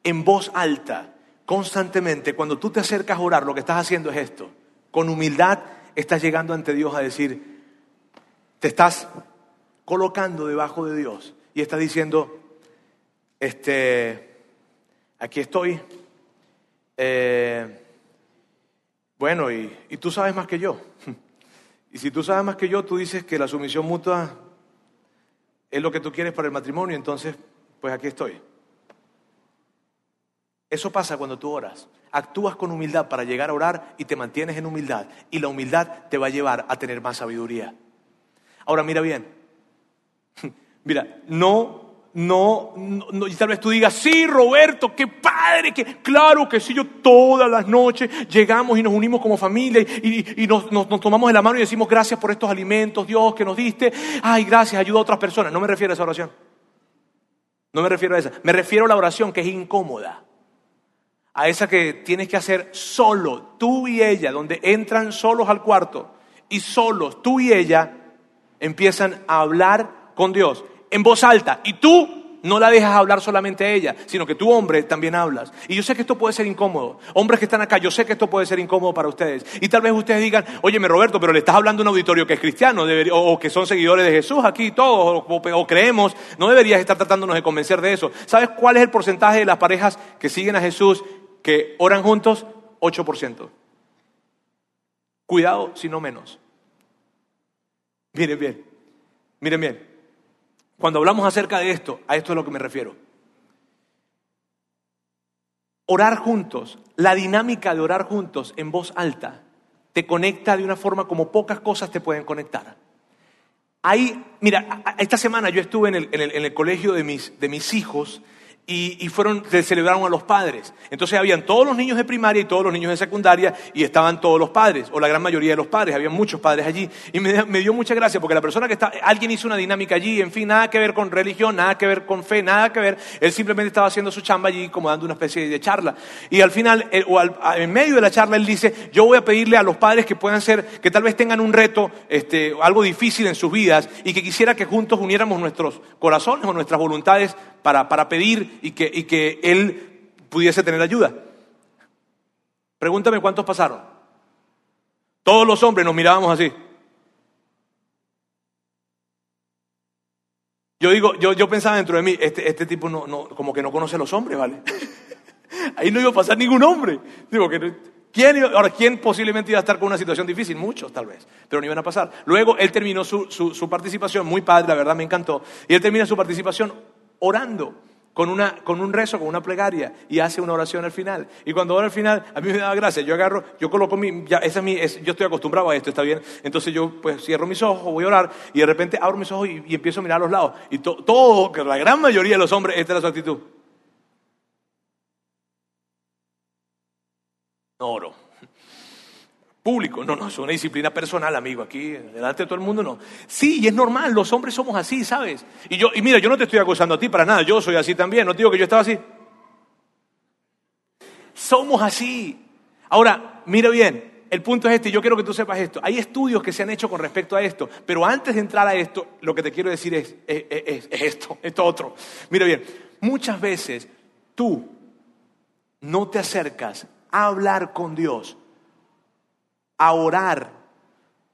en voz alta, constantemente, cuando tú te acercas a orar, lo que estás haciendo es esto. Con humildad estás llegando ante Dios a decir, te estás colocando debajo de Dios y estás diciendo, este, aquí estoy, eh, bueno, y tú sabes más que yo. Y si tú sabes más que yo, tú dices que la sumisión mutua es lo que tú quieres para el matrimonio, entonces, pues aquí estoy. Eso pasa cuando tú oras. Actúas con humildad para llegar a orar y te mantienes en humildad. Y la humildad te va a llevar a tener más sabiduría. Ahora mira bien. Mira, no no, no, y tal vez tú digas, sí, Roberto, qué padre, que claro que sí, yo todas las noches llegamos y nos unimos como familia y, nos, nos, tomamos de la mano y decimos gracias por estos alimentos, Dios, que nos diste. Ay, gracias, ayuda a otras personas. No me refiero a esa oración. No me refiero a esa. Me refiero a la oración que es incómoda. A esa que tienes que hacer solo, tú y ella, donde entran solos al cuarto y solos, tú y ella, empiezan a hablar con Dios en voz alta y tú no la dejas hablar solamente a ella, sino que tú, hombre, también hablas. Y yo sé que esto puede ser incómodo. Hombres que están acá, yo sé que esto puede ser incómodo para ustedes. Y tal vez ustedes digan, óyeme Roberto, pero le estás hablando a un auditorio que es cristiano o que son seguidores de Jesús aquí, todos, o, creemos. No deberías estar tratándonos de convencer de eso. ¿Sabes cuál es el porcentaje de las parejas que siguen a Jesús que oran juntos? 8%. Cuidado, si no menos. Miren bien, miren bien. Cuando hablamos acerca de esto, a esto es a lo que me refiero. Orar juntos, la dinámica de orar juntos en voz alta, te conecta de una forma como pocas cosas te pueden conectar. Ahí, mira, esta semana yo estuve en el, en el colegio de mis, de mis hijos y, fueron, se celebraron a los padres. Entonces habían todos los niños de primaria y todos los niños de secundaria y estaban todos los padres, o la gran mayoría de los padres, había muchos padres allí. Y me, dio mucha gracia porque la persona que está, alguien hizo una dinámica allí, en fin, nada que ver con religión, nada que ver con fe, nada que ver. Él simplemente estaba haciendo su chamba allí como dando una especie de charla. Y al final, o en medio de la charla, él dice, yo voy a pedirle a los padres que puedan ser, que tal vez tengan un reto, este, algo difícil en sus vidas y que quisiera que juntos uniéramos nuestros corazones o nuestras voluntades para, pedir y que, y que él pudiese tener ayuda. Pregúntame cuántos pasaron. Todos los hombres nos mirábamos así. Yo digo, yo, yo pensaba dentro de mí, este, este tipo no, no, como que no conoce a los hombres, ¿vale? Ahí no iba a pasar ningún hombre. Digo, que, ¿quién, ahora, ¿quién posiblemente iba a estar con una situación difícil? Muchos, tal vez, pero no iban a pasar. Luego él terminó su, su, su participación, muy padre, la verdad me encantó, y él termina su participación orando con, una, con un rezo, con una plegaria, y hace una oración al final. Y cuando ora al final, a mí me da gracia, yo agarro, yo coloco mi, ya, esa es mi, yo estoy acostumbrado a esto, está bien, entonces yo pues cierro mis ojos, voy a orar, y de repente abro mis ojos y, empiezo a mirar a los lados. Y todo, que la gran mayoría de los hombres, esta era su actitud. No oro público. No, no, es una disciplina personal, amigo. Aquí, delante de todo el mundo, no. Sí, y es normal, los hombres somos así, ¿sabes? Y yo, y mira, yo no te estoy acusando a ti para nada, yo soy así también, no te digo que yo estaba así. Somos así. Ahora, mira bien, el punto es este, yo quiero que tú sepas esto. Hay estudios que se han hecho con respecto a esto, pero antes de entrar a esto, lo que te quiero decir es, es, esto, esto otro. Mira bien, muchas veces tú no te acercas a hablar con Dios, a orar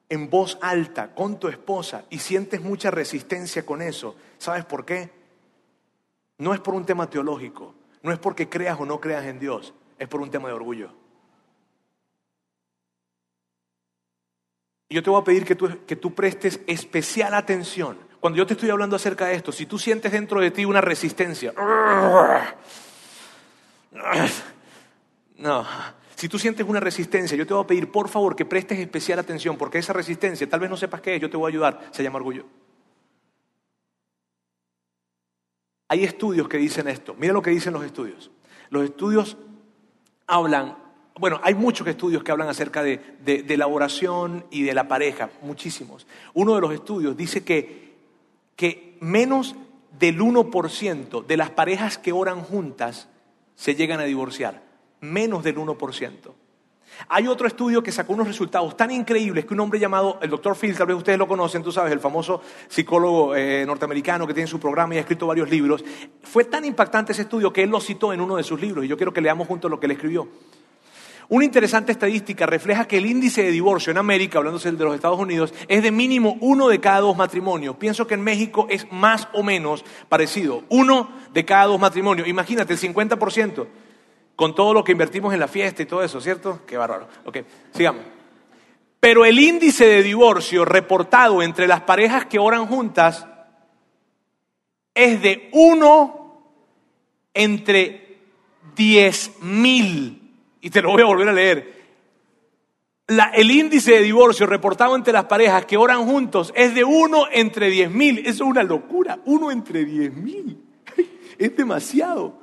en voz alta con tu esposa y sientes mucha resistencia con eso. ¿Sabes por qué? No es por un tema teológico, no es porque creas o no creas en Dios, es por un tema de orgullo. Y yo te voy a pedir que tú, que tú prestes especial atención. Cuando yo te estoy hablando acerca de esto, si tú sientes dentro de ti una resistencia, no, si tú sientes una resistencia, yo te voy a pedir por favor que prestes especial atención, porque esa resistencia, tal vez no sepas qué es, yo te voy a ayudar, se llama orgullo. Hay estudios que dicen esto. Mira lo que dicen los estudios. Los estudios hablan bueno, hay muchos estudios que hablan acerca de, la oración y de la pareja, muchísimos. Uno de los estudios dice que, que menos del 1% de las parejas que oran juntas se llegan a divorciar. Menos del 1%. Hay otro estudio que sacó unos resultados tan increíbles que un hombre llamado, el doctor Phil, tal vez ustedes lo conocen, tú sabes, el famoso psicólogo eh, norteamericano que tiene su programa y ha escrito varios libros, fue tan impactante ese estudio que él lo citó en uno de sus libros y yo quiero que leamos juntos lo que él escribió. Una interesante estadística refleja que el índice de divorcio en América, hablándose de los Estados Unidos, es de mínimo uno de cada dos matrimonios. Pienso que en México es más o menos parecido. Uno de cada dos matrimonios. Imagínate, el 50%, con todo lo que invertimos en la fiesta y todo eso, ¿cierto? Qué bárbaro. Ok, sigamos. Pero el índice de divorcio reportado entre las parejas que oran juntas es de uno entre diez mil y te lo voy a volver a leer. el índice de divorcio reportado entre las parejas que oran juntos es de uno entre diez mil. Eso es una locura. Uno entre diez mil. Es demasiado.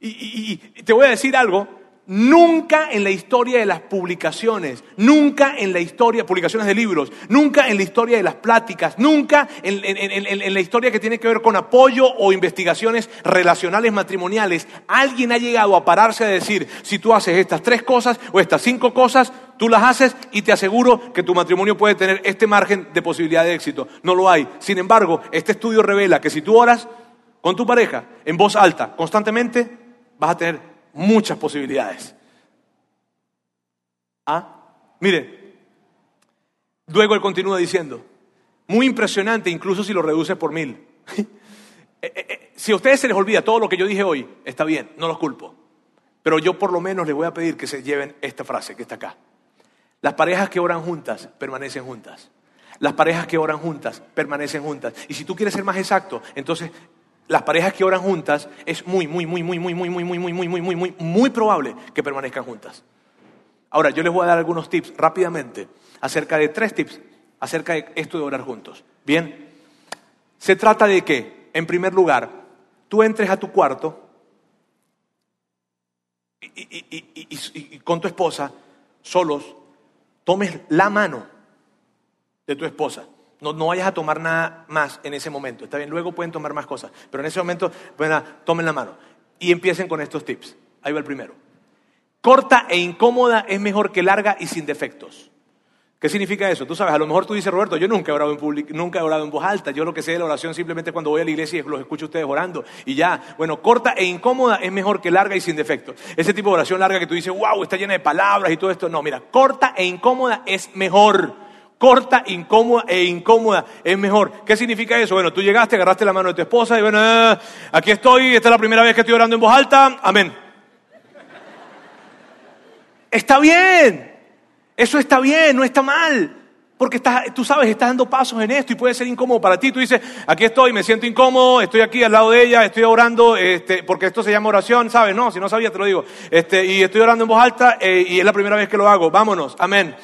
Y te voy a decir algo. Nunca en la historia de las publicaciones, nunca en la historia, publicaciones de libros, nunca en la historia de las pláticas, nunca en, la historia que tiene que ver con apoyo o investigaciones relacionales matrimoniales, alguien ha llegado a pararse a decir, si tú haces estas tres cosas o estas cinco cosas, tú las haces y te aseguro que tu matrimonio puede tener este margen de posibilidad de éxito. No lo hay. Sin embargo, este estudio revela que si tú oras con tu pareja en voz alta constantemente, vas a tener muchas posibilidades. ¿Ah? Mire, luego él continúa diciendo, muy impresionante incluso si lo reduces por mil. Eh, eh, eh, si a ustedes se les olvida todo lo que yo dije hoy, está bien, no los culpo. Pero yo por lo menos les voy a pedir que se lleven esta frase que está acá. Las parejas que oran juntas permanecen juntas. Las parejas que oran juntas permanecen juntas. Y si tú quieres ser más exacto, entonces las parejas que oran juntas es muy, muy, muy, muy, muy, muy, muy, muy, muy, muy, muy, muy, muy, muy probable que permanezcan juntas. Ahora, yo les voy a dar algunos tips rápidamente acerca de tres tips acerca de esto de orar juntos. Bien, se trata de que, en primer lugar, tú entres a tu cuarto y, con tu esposa, solos, tomes la mano de tu esposa no, no, vayas a tomar nada más en ese momento. Está bien, luego pueden tomar más cosas. Pero en ese momento, bueno, tomen la mano. Y empiecen con estos tips. Ahí va el primero. Corta e incómoda es mejor que larga y sin defectos. ¿Qué significa eso? Tú sabes, a lo mejor tú dices, Roberto, yo nunca he orado en público, nunca he orado en voz alta. Yo lo que sé de la oración simplemente cuando voy a la iglesia y los escucho a ustedes orando. Y ya, bueno, corta e incómoda es mejor que larga y sin defectos. Ese tipo de oración larga que tú dices, wow, está llena de palabras y todo esto. No, mira, corta e incómoda es mejor corta, incómoda e incómoda es mejor. ¿Qué significa eso? Bueno, tú llegaste, agarraste la mano de tu esposa y bueno, eh, aquí estoy, esta es la primera vez que estoy orando en voz alta, amén. Está bien, eso está bien, no está mal. Porque estás, tú sabes, estás dando pasos en esto y puede ser incómodo para ti. Tú dices, aquí estoy, me siento incómodo, estoy aquí al lado de ella, estoy orando, este, porque esto se llama oración, ¿sabes? No, si no sabía te lo digo. Este, y estoy orando en voz alta eh, y es la primera vez que lo hago. Vámonos, amén.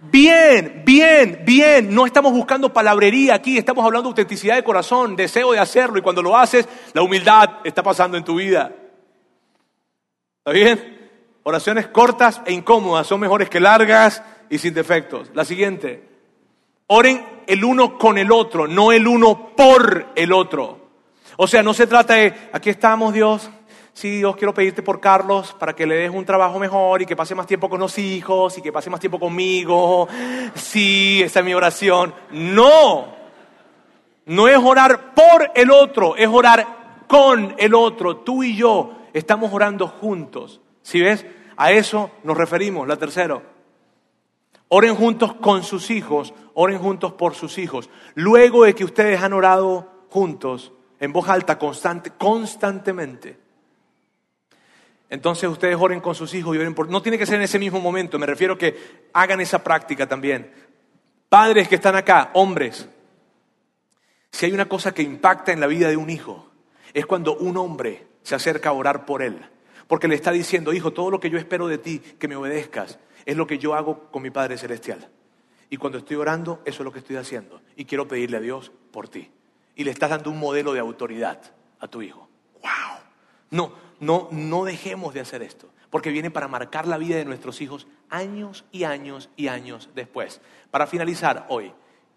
Bien, bien, bien. No estamos buscando palabrería aquí, estamos hablando de autenticidad de corazón, deseo de hacerlo y cuando lo haces, la humildad está pasando en tu vida. ¿Está bien? Oraciones cortas e incómodas son mejores que largas y sin defectos. La siguiente. Oren el uno con el otro, no el uno por el otro. O sea, no se trata de, aquí estamos Dios, sí, Dios, quiero pedirte por Carlos para que le des un trabajo mejor y que pase más tiempo con los hijos y que pase más tiempo conmigo. Sí, esa es mi oración. No, no es orar por el otro, es orar con el otro. Tú y yo estamos orando juntos. ¿Sí ves? A eso nos referimos, la tercera. Oren juntos con sus hijos, oren juntos por sus hijos. Luego de que ustedes han orado juntos, en voz alta, constante, constantemente, entonces ustedes oren con sus hijos y oren por... No tiene que ser en ese mismo momento, me refiero que hagan esa práctica también. Padres que están acá, hombres, si hay una cosa que impacta en la vida de un hijo, es cuando un hombre se acerca a orar por él. Porque le está diciendo, hijo, todo lo que yo espero de ti, que me obedezcas, es lo que yo hago con mi Padre Celestial. Y cuando estoy orando, eso es lo que estoy haciendo. Y quiero pedirle a Dios por ti. Y le estás dando un modelo de autoridad a tu hijo. ¡Wow! No, no, no dejemos de hacer esto, porque viene para marcar la vida de nuestros hijos años y años y años después. Para finalizar hoy,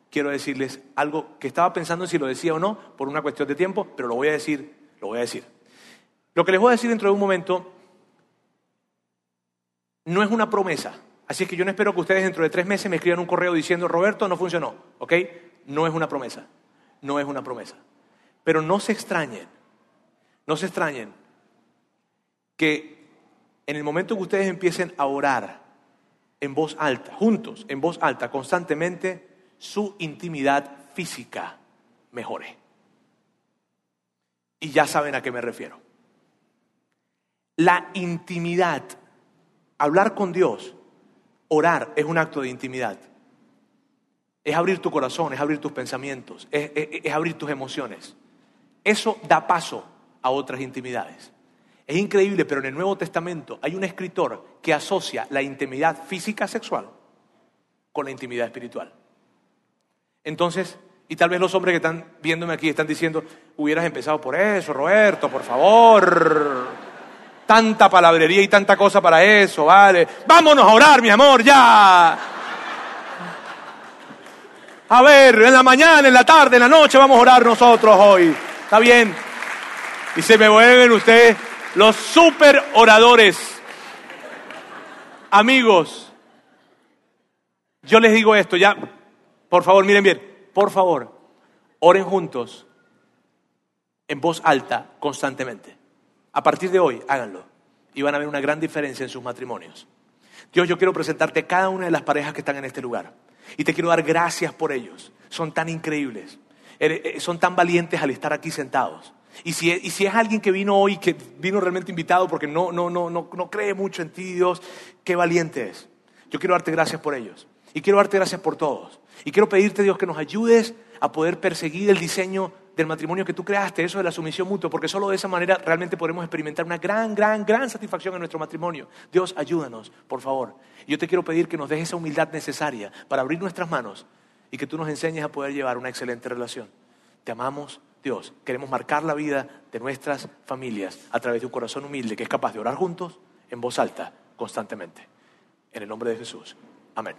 quiero decirles algo que estaba pensando si lo decía o no por una cuestión de tiempo, pero lo voy a decir, lo voy a decir. Lo que les voy a decir dentro de un momento no es una promesa. Así es que yo no espero que ustedes dentro de tres meses me escriban un correo diciendo, Roberto, no funcionó, ¿ok? No es una promesa, no es una promesa. Pero no se extrañen, no se extrañen que en el momento que ustedes empiecen a orar en voz alta, juntos, en voz alta, constantemente, su intimidad física mejore. Y ya saben a qué me refiero. La intimidad, hablar con Dios, orar es un acto de intimidad. Es abrir tu corazón, es abrir tus pensamientos, es, abrir tus emociones. Eso da paso a otras intimidades. Es increíble, pero en el Nuevo Testamento hay un escritor que asocia la intimidad física sexual con la intimidad espiritual. Entonces, y tal vez los hombres que están viéndome aquí están diciendo, hubieras empezado por eso, Roberto, por favor. Tanta palabrería y tanta cosa para eso, vale. Vámonos a orar, mi amor, ya. A ver, en la mañana, en la tarde, en la noche vamos a orar nosotros hoy. ¿Está bien? Y se me vuelven ustedes los super oradores. Amigos, yo les digo esto, ya, por favor, miren bien, por favor, oren juntos en voz alta constantemente. A partir de hoy, háganlo y van a ver una gran diferencia en sus matrimonios. Dios, yo quiero presentarte a cada una de las parejas que están en este lugar y te quiero dar gracias por ellos. Son tan increíbles, eh, son tan valientes al estar aquí sentados. Y si, es alguien que vino hoy, que vino realmente invitado porque no, no, no, no, no cree mucho en ti, Dios, qué valiente es. Yo quiero darte gracias por ellos. Y quiero darte gracias por todos. Y quiero pedirte, Dios, que nos ayudes a poder perseguir el diseño del matrimonio que tú creaste, eso de la sumisión mutua, porque solo de esa manera realmente podremos experimentar una gran, gran, gran satisfacción en nuestro matrimonio. Dios, ayúdanos, por favor. Y yo te quiero pedir que nos dejes esa humildad necesaria para abrir nuestras manos y que tú nos enseñes a poder llevar una excelente relación. Te amamos, Dios, queremos marcar la vida de nuestras familias a través de un corazón humilde que es capaz de orar juntos en voz alta constantemente. En el nombre de Jesús. Amén.